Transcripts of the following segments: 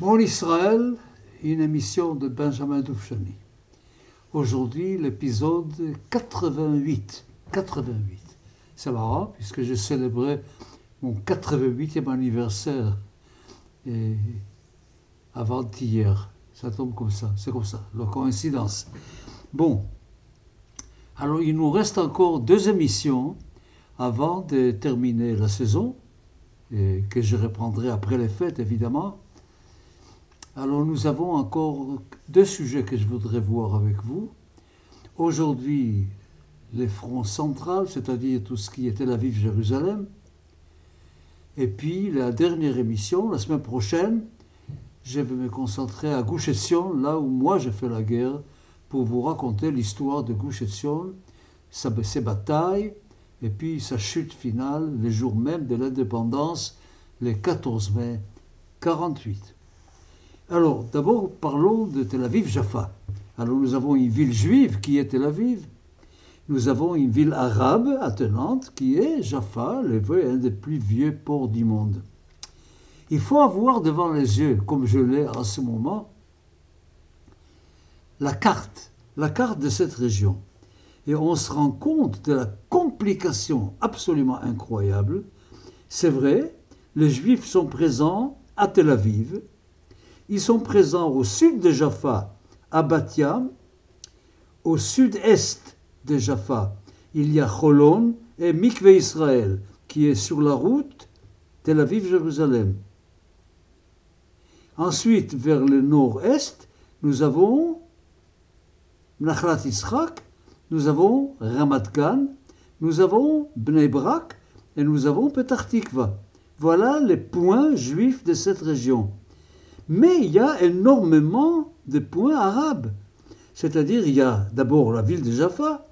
Mon Israël, une émission de Benjamin Doufchani. Aujourd'hui, l'épisode 88. 88. C'est marrant, puisque j'ai célébré mon 88e anniversaire et avant-hier. Ça tombe comme ça, c'est comme ça, la coïncidence. Bon, alors il nous reste encore deux émissions avant de terminer la saison, et que je reprendrai après les fêtes évidemment. Alors nous avons encore deux sujets que je voudrais voir avec vous. Aujourd'hui, les fronts centrales, c'est-à-dire tout ce qui est Tel Aviv-Jérusalem. Et puis la dernière émission, la semaine prochaine, je vais me concentrer à Gush là où moi j'ai fait la guerre, pour vous raconter l'histoire de Gush ses batailles, et puis sa chute finale, le jour même de l'indépendance, le 14 mai 48. Alors, d'abord, parlons de Tel Aviv-Jaffa. Alors, nous avons une ville juive qui est Tel Aviv. Nous avons une ville arabe attenante qui est Jaffa, un des plus vieux ports du monde. Il faut avoir devant les yeux, comme je l'ai en ce moment, la carte, la carte de cette région. Et on se rend compte de la complication absolument incroyable. C'est vrai, les Juifs sont présents à Tel Aviv, ils sont présents au sud de Jaffa, à Batiam, au sud-est de Jaffa. Il y a Cholon et Mikve Israël, qui est sur la route Tel Aviv-Jérusalem. Ensuite, vers le nord-est, nous avons Nachlat Yitzhak, nous avons Ramat Gan, nous avons Bnei Brak et nous avons Petah Tikva. Voilà les points juifs de cette région. Mais il y a énormément de points arabes. C'est-à-dire, il y a d'abord la ville de Jaffa,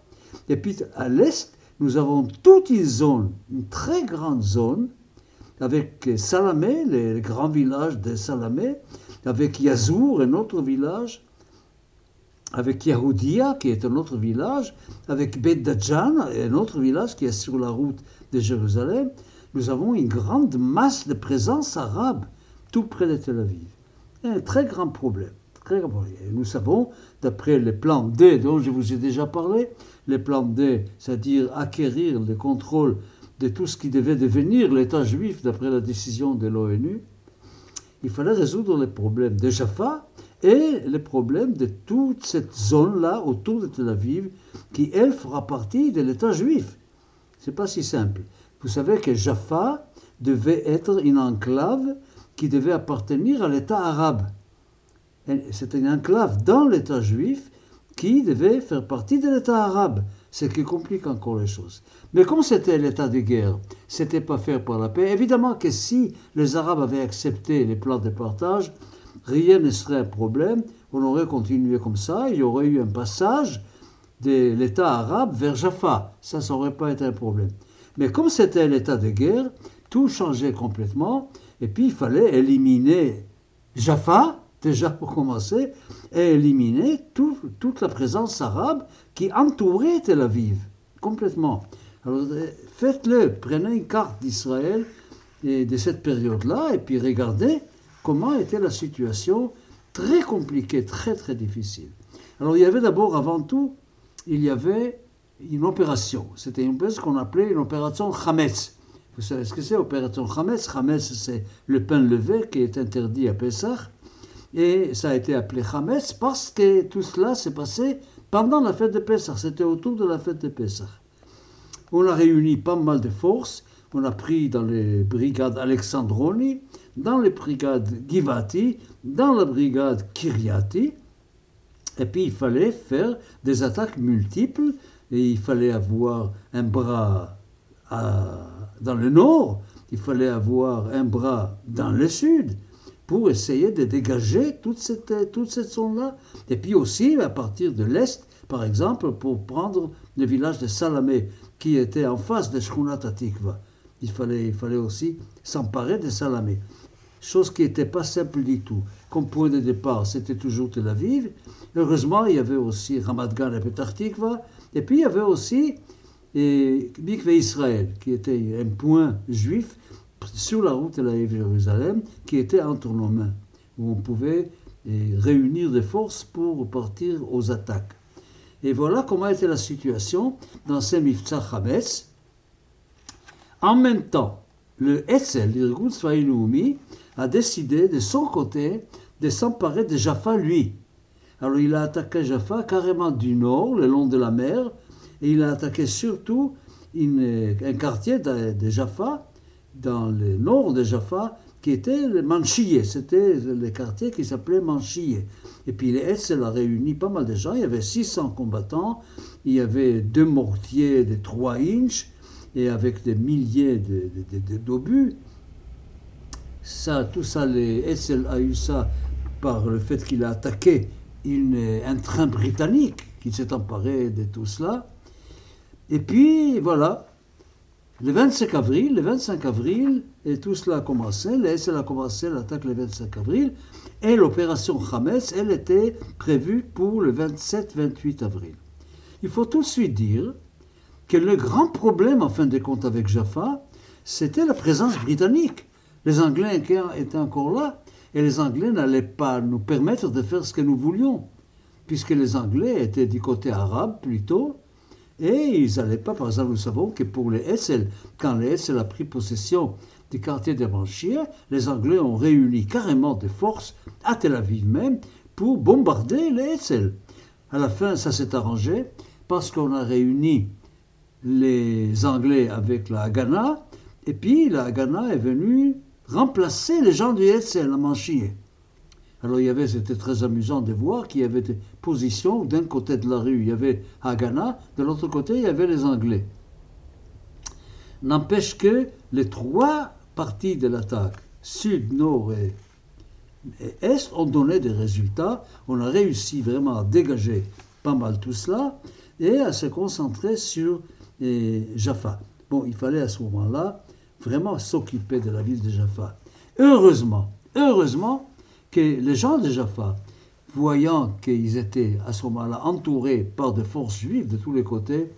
et puis à l'est, nous avons toute une zone, une très grande zone, avec Salamé, les grands villages de Salamé, avec Yazour, un autre village, avec Yahoudia, qui est un autre village, avec Bet un autre village qui est sur la route de Jérusalem. Nous avons une grande masse de présence arabe tout près de Tel Aviv un très grand problème. Très grand problème. nous savons, d'après les plans D dont je vous ai déjà parlé, les plans D, c'est-à-dire acquérir le contrôle de tout ce qui devait devenir l'État juif d'après la décision de l'ONU, il fallait résoudre les problèmes de Jaffa et les problèmes de toute cette zone-là autour de Tel Aviv, qui, elle, fera partie de l'État juif. C'est pas si simple. Vous savez que Jaffa devait être une enclave qui devait appartenir à l'État arabe. C'était une enclave dans l'État juif qui devait faire partie de l'État arabe, ce qui complique encore les choses. Mais comme c'était l'état de guerre, c'était pas faire pour la paix. Évidemment que si les Arabes avaient accepté les plans de partage, rien ne serait un problème. On aurait continué comme ça. Il y aurait eu un passage de l'État arabe vers Jaffa. Ça, ça n'aurait pas été un problème. Mais comme c'était l'état de guerre, tout changeait complètement. Et puis il fallait éliminer Jaffa, déjà pour commencer, et éliminer toute la présence arabe qui entourait Tel Aviv, complètement. Alors euh, faites-le, prenez une carte d'Israël de cette période-là, et puis regardez comment était la situation très compliquée, très très difficile. Alors il y avait d'abord, avant tout, il y avait une opération. C'était une opération qu'on appelait une opération Hametz. Vous savez ce que c'est, opération Hametz Hametz, c'est le pain levé qui est interdit à Pessah. Et ça a été appelé Hametz parce que tout cela s'est passé pendant la fête de Pessah. C'était autour de la fête de Pessah. On a réuni pas mal de forces. On a pris dans les brigades Alexandroni, dans les brigades Givati, dans la brigade Kiryati. Et puis il fallait faire des attaques multiples et il fallait avoir un bras à dans le nord, il fallait avoir un bras dans le sud pour essayer de dégager toute cette, toute cette zone-là. Et puis aussi, à partir de l'est, par exemple, pour prendre le village de Salamé, qui était en face de Shkunat Atikva. Il fallait, il fallait aussi s'emparer de Salamé. Chose qui n'était pas simple du tout. Comme point de départ, c'était toujours Tel Aviv. Heureusement, il y avait aussi Ramat Gan et Petah Tikva. Et puis, il y avait aussi et Mikve Israël, qui était un point juif sur la route de la Jérusalem, qui était entre nos mains. où on pouvait eh, réunir des forces pour partir aux attaques. Et voilà comment était la situation dans ces Hametz. En même temps, le Etzel, l'Irgun Sfaïnoumi, a décidé de son côté de s'emparer de Jaffa lui. Alors il a attaqué Jaffa carrément du nord, le long de la mer, et il a attaqué surtout un quartier de, Jaffa, dans le nord de Jaffa, qui était le Manchillé. C'était le quartier qui s'appelait Manchillé. Et puis les a réuni pas mal de gens. Il y avait 600 combattants, il y avait deux mortiers de 3 inches, et avec des milliers d'obus. De, ça, tout ça, les Hetzel a eu ça par le fait qu'il a attaqué un train britannique qui s'est emparé de tout cela. Et puis, voilà, le 25 avril, le 25 avril, et tout cela a commencé, le SL a commencé l'attaque le 25 avril, et l'opération Hametz, elle était prévue pour le 27-28 avril. Il faut tout de suite dire que le grand problème, en fin de compte, avec Jaffa, c'était la présence britannique. Les Anglais étaient encore là, et les Anglais n'allaient pas nous permettre de faire ce que nous voulions, puisque les Anglais étaient du côté arabe plutôt, et ils n'allaient pas, par exemple, nous savons que pour les Hessel, quand les Hessel a pris possession du quartier des Banchiers, les Anglais ont réuni carrément des forces à Tel Aviv même pour bombarder les Hessel. À la fin, ça s'est arrangé parce qu'on a réuni les Anglais avec la Haganah, et puis la Haganah est venue remplacer les gens du Hetzel, la Manchier. Alors il y avait, c'était très amusant de voir qu'il y avait des positions. D'un côté de la rue, il y avait Haganah, de l'autre côté, il y avait les Anglais. N'empêche que les trois parties de l'attaque, sud, nord et, est, ont donné des résultats. On a réussi vraiment à dégager pas mal tout cela et à se concentrer sur eh, Jaffa. Bon, il fallait à ce moment-là vraiment s'occuper de la ville de Jaffa. Heureusement, heureusement, que les gens de Jaffa, voyant qu'ils étaient à ce moment-là entourés par des forces juives de tous les côtés,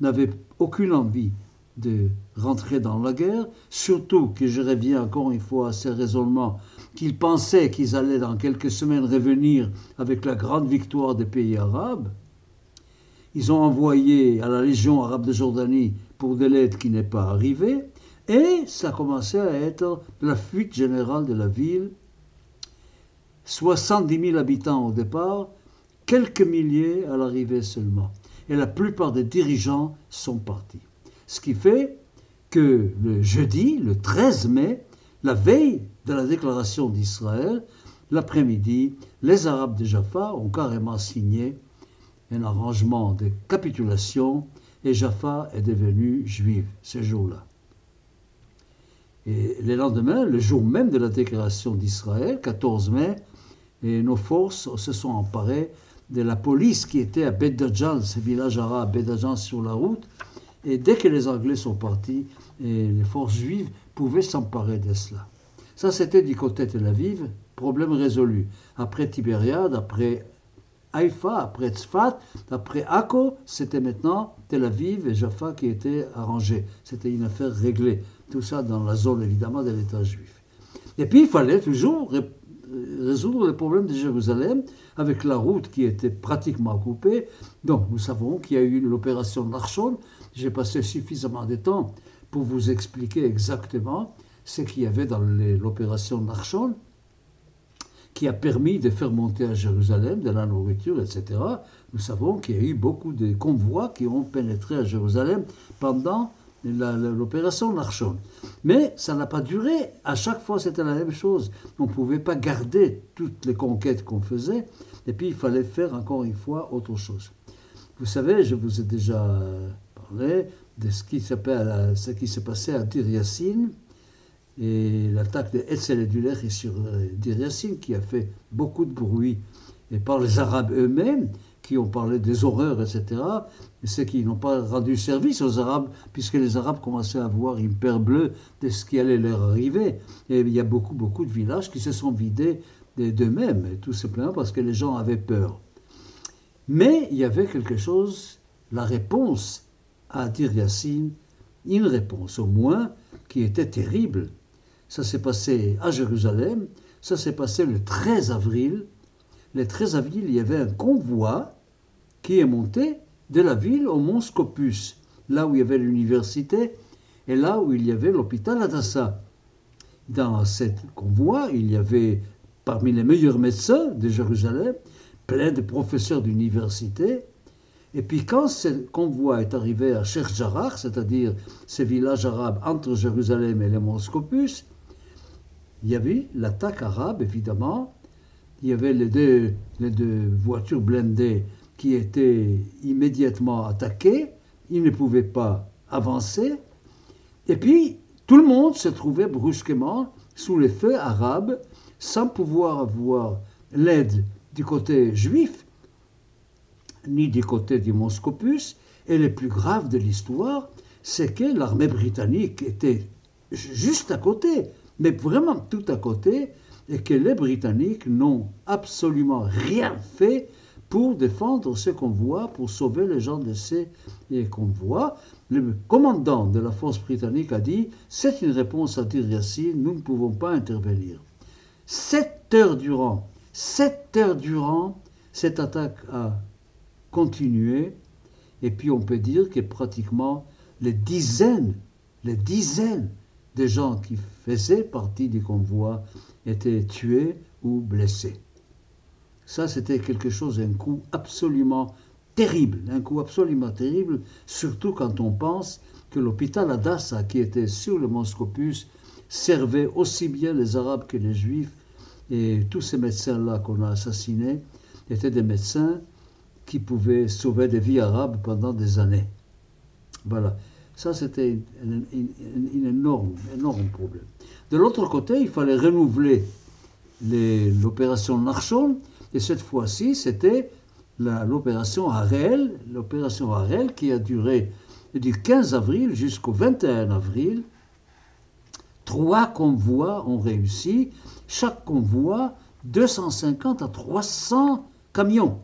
n'avaient aucune envie de rentrer dans la guerre, surtout que je reviens encore une fois à ces raisonnements qu'ils pensaient qu'ils allaient dans quelques semaines revenir avec la grande victoire des pays arabes. Ils ont envoyé à la Légion arabe de Jordanie pour de l'aide qui n'est pas arrivée, et ça commençait à être la fuite générale de la ville 70 000 habitants au départ, quelques milliers à l'arrivée seulement. Et la plupart des dirigeants sont partis. Ce qui fait que le jeudi, le 13 mai, la veille de la déclaration d'Israël, l'après-midi, les Arabes de Jaffa ont carrément signé un arrangement de capitulation et Jaffa est devenue juive ce jour-là. Et le lendemain, le jour même de la déclaration d'Israël, 14 mai, et nos forces se sont emparées de la police qui était à Bedajan, ce village arabe, Bedajan sur la route. Et dès que les Anglais sont partis, et les forces juives pouvaient s'emparer de cela. Ça, c'était du côté de Tel Aviv, problème résolu. Après Tibériade, après Haïfa, après Tzfat, après Akko, c'était maintenant Tel Aviv et Jaffa qui étaient arrangés. C'était une affaire réglée. Tout ça dans la zone, évidemment, de l'État juif. Et puis, il fallait toujours résoudre le problème de Jérusalem avec la route qui était pratiquement coupée. Donc nous savons qu'il y a eu l'opération Narshon. J'ai passé suffisamment de temps pour vous expliquer exactement ce qu'il y avait dans l'opération Narshon qui a permis de faire monter à Jérusalem de la nourriture, etc. Nous savons qu'il y a eu beaucoup de convois qui ont pénétré à Jérusalem pendant l'opération Narchon. Mais ça n'a pas duré. À chaque fois, c'était la même chose. On ne pouvait pas garder toutes les conquêtes qu'on faisait. Et puis, il fallait faire encore une fois autre chose. Vous savez, je vous ai déjà parlé de ce qui, ce qui s'est passé à Dir et l'attaque de Etzel et sur euh, Dir qui a fait beaucoup de bruit et par les Arabes eux-mêmes qui ont parlé des horreurs, etc., et ceux qui n'ont pas rendu service aux Arabes, puisque les Arabes commençaient à voir une peur bleue de ce qui allait leur arriver. Et il y a beaucoup, beaucoup de villages qui se sont vidés d'eux-mêmes, tout simplement parce que les gens avaient peur. Mais il y avait quelque chose, la réponse à Dir Yassine, une réponse au moins qui était terrible. Ça s'est passé à Jérusalem, Ça s'est passé le 13 avril. Le 13 avril, il y avait un convoi qui est monté de la ville au mont Scopus, là où il y avait l'université et là où il y avait l'hôpital Adassa. Dans cette convoi, il y avait parmi les meilleurs médecins de Jérusalem, plein de professeurs d'université. Et puis quand ce convoi est arrivé à Sheikh c'est-à-dire ce village arabe entre Jérusalem et les monts Scopus, il y avait l'attaque arabe, évidemment. Il y avait les deux, les deux voitures blindées qui étaient immédiatement attaquées. Ils ne pouvaient pas avancer. Et puis, tout le monde se trouvait brusquement sous les feux arabes, sans pouvoir avoir l'aide du côté juif, ni du côté du Monscopus. Et le plus grave de l'histoire, c'est que l'armée britannique était juste à côté, mais vraiment tout à côté, et que les Britanniques n'ont absolument rien fait pour défendre ce convoi, pour sauver les gens de ces convois. Le commandant de la force britannique a dit c'est une réponse à dire nous ne pouvons pas intervenir. Sept heures durant, sept heures durant, cette attaque a continué, et puis on peut dire que pratiquement les dizaines, les dizaines de gens qui faisaient partie du convoi étaient tués ou blessés. Ça, c'était quelque chose, un coup absolument terrible, un coup absolument terrible, surtout quand on pense que l'hôpital Adassa, qui était sur le Mont Scopus, servait aussi bien les Arabes que les Juifs, et tous ces médecins-là qu'on a assassinés étaient des médecins qui pouvaient sauver des vies arabes pendant des années. Voilà. Ça, c'était un, énorme, énorme problème. De l'autre côté, il fallait renouveler l'opération Narchon, et cette fois-ci, c'était l'opération Harel, l'opération Harel qui a duré du 15 avril jusqu'au 21 avril. Trois convois ont réussi, chaque convoi 250 à 300 camions.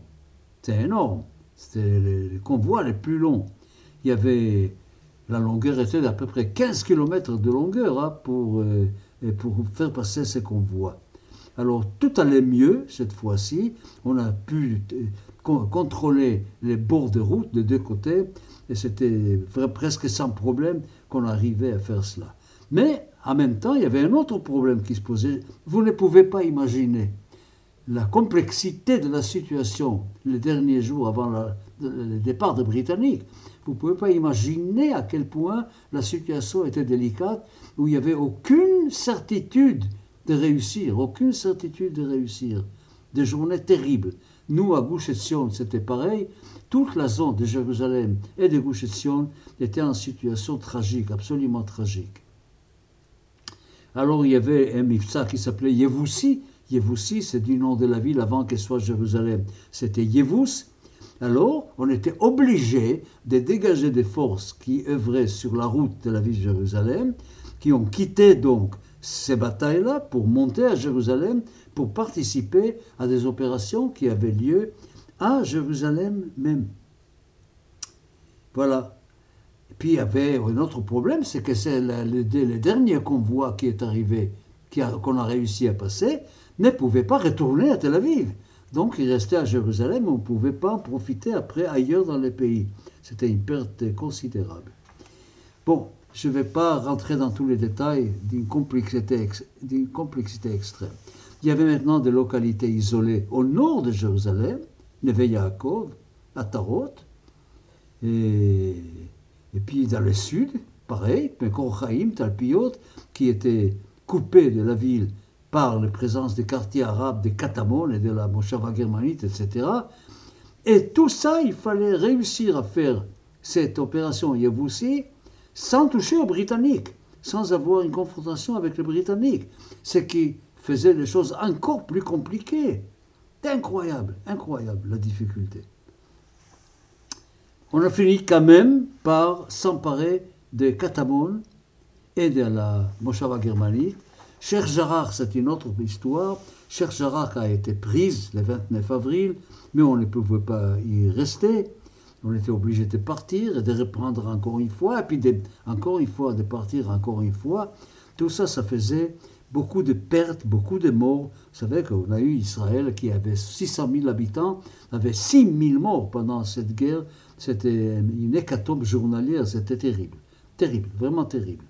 C'est énorme. C'était les convois les plus longs. Il y avait la longueur était d'à peu près 15 km de longueur hein, pour, euh, pour faire passer ces convois. Alors tout allait mieux cette fois-ci. On a pu euh, contrôler les bords de route de deux côtés et c'était presque sans problème qu'on arrivait à faire cela. Mais en même temps, il y avait un autre problème qui se posait. Vous ne pouvez pas imaginer la complexité de la situation les derniers jours avant le départ des Britanniques. Vous ne pouvez pas imaginer à quel point la situation était délicate, où il n'y avait aucune certitude de réussir, aucune certitude de réussir. Des journées terribles. Nous, à Gush c'était pareil. Toute la zone de Jérusalem et de Gush était en situation tragique, absolument tragique. Alors il y avait un mifsa qui s'appelait Yevoussi. Yevoussi, c'est du nom de la ville avant qu'elle soit Jérusalem. C'était Yevous. Alors, on était obligé de dégager des forces qui œuvraient sur la route de la ville de Jérusalem, qui ont quitté donc ces batailles-là pour monter à Jérusalem, pour participer à des opérations qui avaient lieu à Jérusalem même. Voilà. Et puis il y avait un autre problème, c'est que c'est le, dernier convoi qui est arrivé, qu'on a, réussi à passer, ne pouvait pas retourner à Tel Aviv. Donc il restait à Jérusalem, on ne pouvait pas en profiter après ailleurs dans les pays. C'était une perte considérable. Bon, je ne vais pas rentrer dans tous les détails d'une complexité, complexité, extrême. Il y avait maintenant des localités isolées au nord de Jérusalem, Neve Yaakov, Atarot, et, et puis dans le sud, pareil, Chaim, Talpiot, qui étaient coupés de la ville par la présence des quartiers arabes, des Katamon et de la Moshava germanite, etc. Et tout ça, il fallait réussir à faire cette opération Yavoussi sans toucher aux Britanniques, sans avoir une confrontation avec les Britanniques, ce qui faisait les choses encore plus compliquées. Incroyable, incroyable la difficulté. On a fini quand même par s'emparer des Katamon et de la Moshava germanique. Cher Jarrah, c'est une autre histoire. Cher Jarrah a été prise le 29 avril, mais on ne pouvait pas y rester on était obligé de partir et de reprendre encore une fois, et puis encore une fois de partir encore une fois. Tout ça, ça faisait beaucoup de pertes, beaucoup de morts. Vous savez qu'on a eu Israël qui avait 600 000 habitants, avait 6 000 morts pendant cette guerre. C'était une hécatombe journalière, c'était terrible. Terrible, vraiment terrible.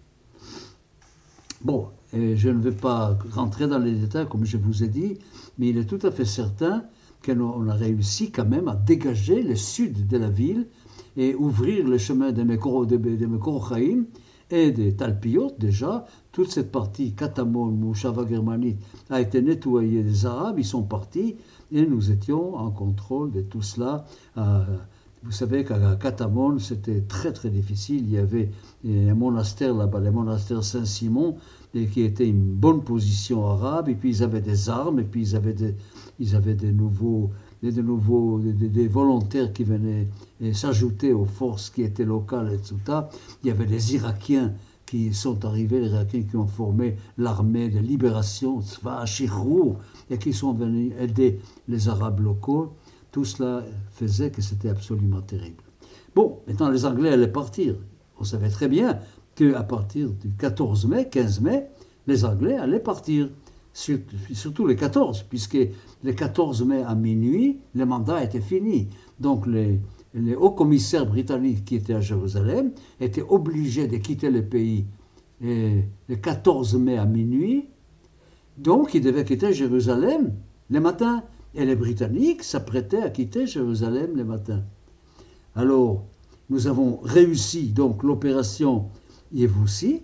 Bon, je ne vais pas rentrer dans les détails comme je vous ai dit, mais il est tout à fait certain qu'on a réussi quand même à dégager le sud de la ville et ouvrir le chemin des Mekorochaim et des Talpiot déjà. Toute cette partie Katamon, Mouchava germanique a été nettoyée des Arabes, ils sont partis et nous étions en contrôle de tout cela. Euh, vous savez qu'à Katamon, c'était très très difficile. Il y avait un monastère là-bas, le monastère Saint-Simon, qui était une bonne position arabe, et puis ils avaient des armes, et puis ils avaient des, ils avaient des nouveaux, des, nouveaux, des, volontaires qui venaient s'ajouter aux forces qui étaient locales, etc. Il y avait des Irakiens qui sont arrivés, les Irakiens qui ont formé l'armée de libération, Tzva et qui sont venus aider les Arabes locaux. Tout cela faisait que c'était absolument terrible. Bon, maintenant les Anglais allaient partir. On savait très bien qu'à partir du 14 mai, 15 mai, les Anglais allaient partir. Surtout les 14, puisque le 14 mai à minuit, le mandat était fini. Donc les, hauts commissaires britanniques qui étaient à Jérusalem étaient obligés de quitter le pays le 14 mai à minuit. Donc ils devaient quitter Jérusalem le matin. Et les Britanniques s'apprêtaient à quitter Jérusalem le matin. Alors, nous avons réussi donc l'opération Yévoussi,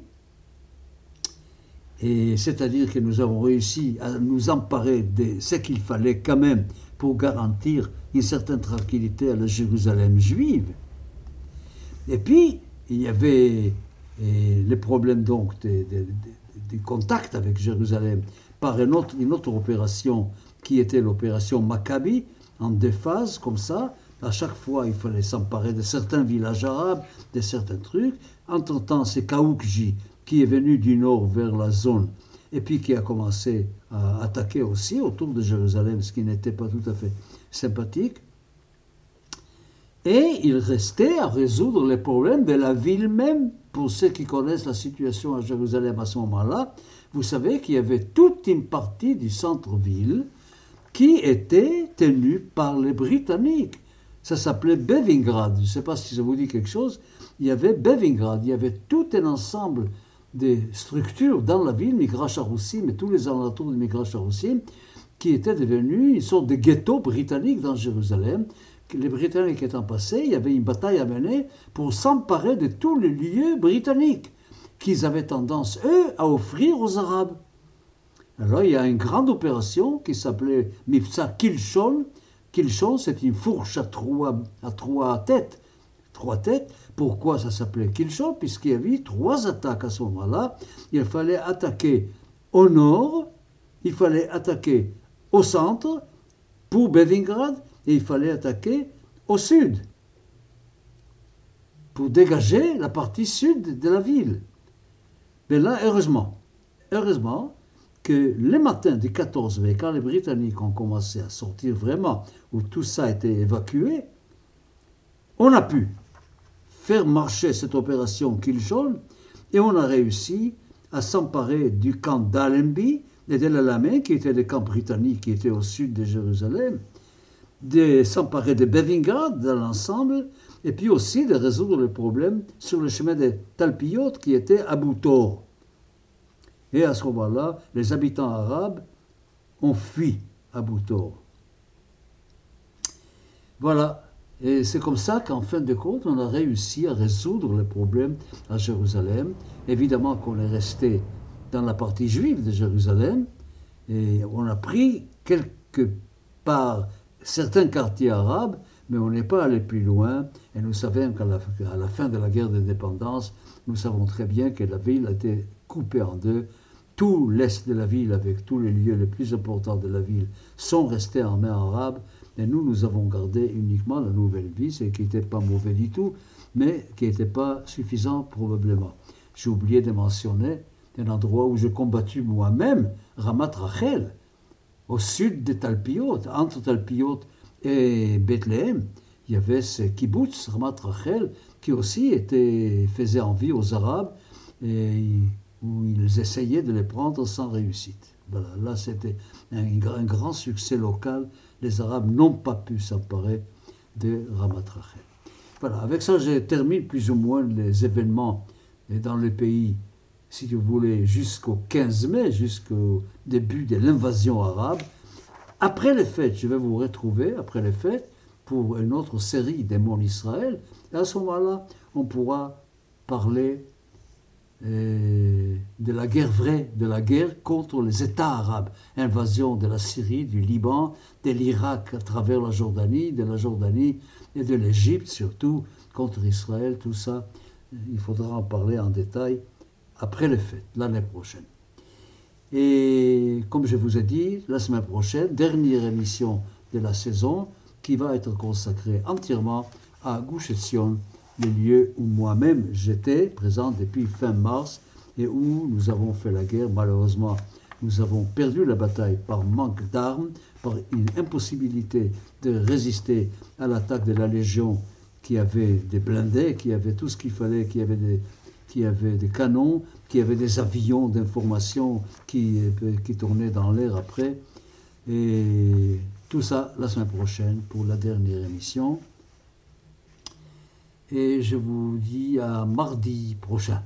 et c'est-à-dire que nous avons réussi à nous emparer de ce qu'il fallait quand même pour garantir une certaine tranquillité à la Jérusalem juive. Et puis, il y avait les problèmes donc des, contacts avec Jérusalem par une autre, une autre opération qui était l'opération Maccabi, en deux phases comme ça. À chaque fois, il fallait s'emparer de certains villages arabes, de certains trucs. Entre-temps, c'est Kaoukji qui est venu du nord vers la zone et puis qui a commencé à attaquer aussi autour de Jérusalem, ce qui n'était pas tout à fait sympathique. Et il restait à résoudre les problèmes de la ville même. Pour ceux qui connaissent la situation à Jérusalem à ce moment-là, vous savez qu'il y avait toute une partie du centre-ville qui était tenue par les Britanniques. Ça s'appelait Bevingrad. Je ne sais pas si ça vous dit quelque chose. Il y avait Bevingrad, il y avait tout un ensemble des structures dans la ville, Migrash et tous les alentours de Migrash qui étaient devenus une sorte de ghetto britannique dans Jérusalem. Les Britanniques étant passés, il y avait une bataille à mener pour s'emparer de tous les lieux britanniques qu'ils avaient tendance, eux, à offrir aux Arabes. Alors il y a une grande opération qui s'appelait Mifsa Kilshon. Kilshon, c'est une fourche à trois, à trois têtes. Trois têtes pourquoi ça s'appelait Kilshon Puisqu'il y avait trois attaques à ce moment-là. Il fallait attaquer au nord, il fallait attaquer au centre pour Bevingrad et il fallait attaquer au sud pour dégager la partie sud de la ville. Mais là, heureusement, heureusement que le matin du 14 mai, quand les Britanniques ont commencé à sortir vraiment, où tout ça a été évacué, on a pu faire marcher cette opération Killshon et on a réussi à s'emparer du camp d'Allenby et de l'Alamein, qui était le camp britannique qui était au sud de Jérusalem, de s'emparer de Bevingrad dans l'ensemble, et puis aussi de résoudre le problème sur le chemin des Talpiot qui était à Boutor. Et à ce moment-là, les habitants arabes ont fui à Boutor. Voilà et c'est comme ça qu'en fin de compte, on a réussi à résoudre le problème à Jérusalem. Évidemment qu'on est resté dans la partie juive de Jérusalem et on a pris quelque part certains quartiers arabes, mais on n'est pas allé plus loin. Et nous savons qu'à la, la, fin de la guerre d'indépendance, nous savons très bien que la ville a été coupée en deux. Tout l'est de la ville, avec tous les lieux les plus importants de la ville, sont restés en main arabe. Et nous, nous avons gardé uniquement la nouvelle vie, ce qui n'était pas mauvais du tout, mais qui n'était pas suffisant probablement. J'ai oublié de mentionner un endroit où j'ai combattu moi-même, Ramat Rachel, au sud de Talpiot, entre Talpiot et Bethléem. Il y avait ce kibbutz, Ramat Rachel, qui aussi était, faisait envie aux Arabes. Et où ils essayaient de les prendre sans réussite. Voilà, là c'était un, grand succès local. Les Arabes n'ont pas pu s'emparer de Ramat Rachel. Voilà, avec ça, je termine plus ou moins les événements dans le pays, si vous voulez, jusqu'au 15 mai, jusqu'au début de l'invasion arabe. Après les fêtes, je vais vous retrouver, après les fêtes, pour une autre série des Israël. Et à ce moment-là, on pourra parler de la guerre vraie, de la guerre contre les États arabes. Invasion de la Syrie, du Liban, de l'Irak à travers la Jordanie, de la Jordanie et de l'Égypte surtout, contre Israël, tout ça. Il faudra en parler en détail après les fêtes, l'année prochaine. Et comme je vous ai dit, la semaine prochaine, dernière émission de la saison qui va être consacrée entièrement à Gush le lieu où moi-même j'étais présent depuis fin mars et où nous avons fait la guerre. Malheureusement, nous avons perdu la bataille par manque d'armes, par une impossibilité de résister à l'attaque de la Légion qui avait des blindés, qui avait tout ce qu'il fallait, qui avait des, canons, qui avait des avions d'information qui, qui tournaient dans l'air après. Et tout ça la semaine prochaine pour la dernière émission. Et je vous dis à mardi prochain.